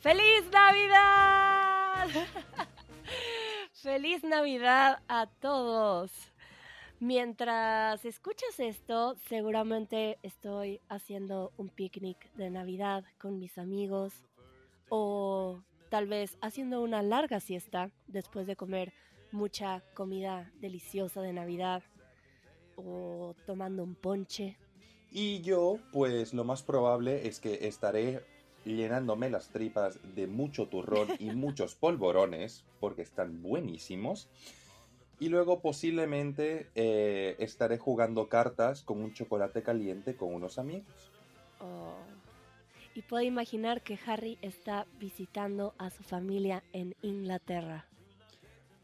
¡Feliz Navidad! ¡Feliz Navidad a todos! Mientras escuchas esto, seguramente estoy haciendo un picnic de Navidad con mis amigos o tal vez haciendo una larga siesta después de comer mucha comida deliciosa de Navidad o tomando un ponche. Y yo, pues lo más probable es que estaré llenándome las tripas de mucho turrón y muchos polvorones, porque están buenísimos. Y luego posiblemente eh, estaré jugando cartas con un chocolate caliente con unos amigos. Oh. Y puedo imaginar que Harry está visitando a su familia en Inglaterra.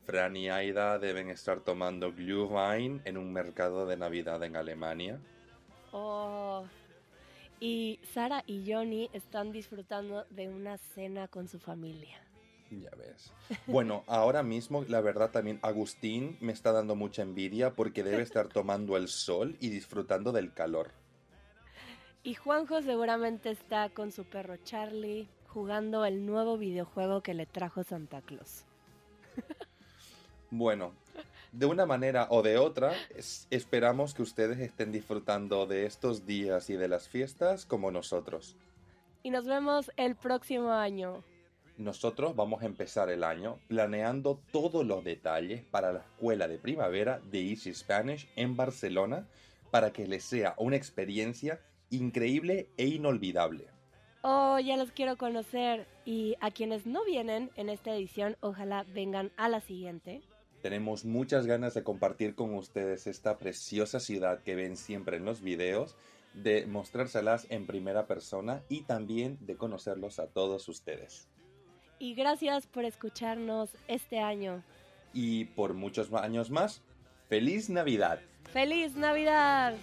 Fran y Aida deben estar tomando Glühwein en un mercado de Navidad en Alemania. Oh. Y Sara y Johnny están disfrutando de una cena con su familia. Ya ves. Bueno, ahora mismo, la verdad también Agustín me está dando mucha envidia porque debe estar tomando el sol y disfrutando del calor. Y Juanjo seguramente está con su perro Charlie jugando el nuevo videojuego que le trajo Santa Claus. Bueno, de una manera o de otra, esperamos que ustedes estén disfrutando de estos días y de las fiestas como nosotros. Y nos vemos el próximo año. Nosotros vamos a empezar el año planeando todos los detalles para la escuela de primavera de Easy Spanish en Barcelona para que les sea una experiencia increíble e inolvidable. Oh, ya los quiero conocer. Y a quienes no vienen en esta edición, ojalá vengan a la siguiente. Tenemos muchas ganas de compartir con ustedes esta preciosa ciudad que ven siempre en los videos, de mostrárselas en primera persona y también de conocerlos a todos ustedes. Y gracias por escucharnos este año. Y por muchos años más, ¡Feliz Navidad! ¡Feliz Navidad!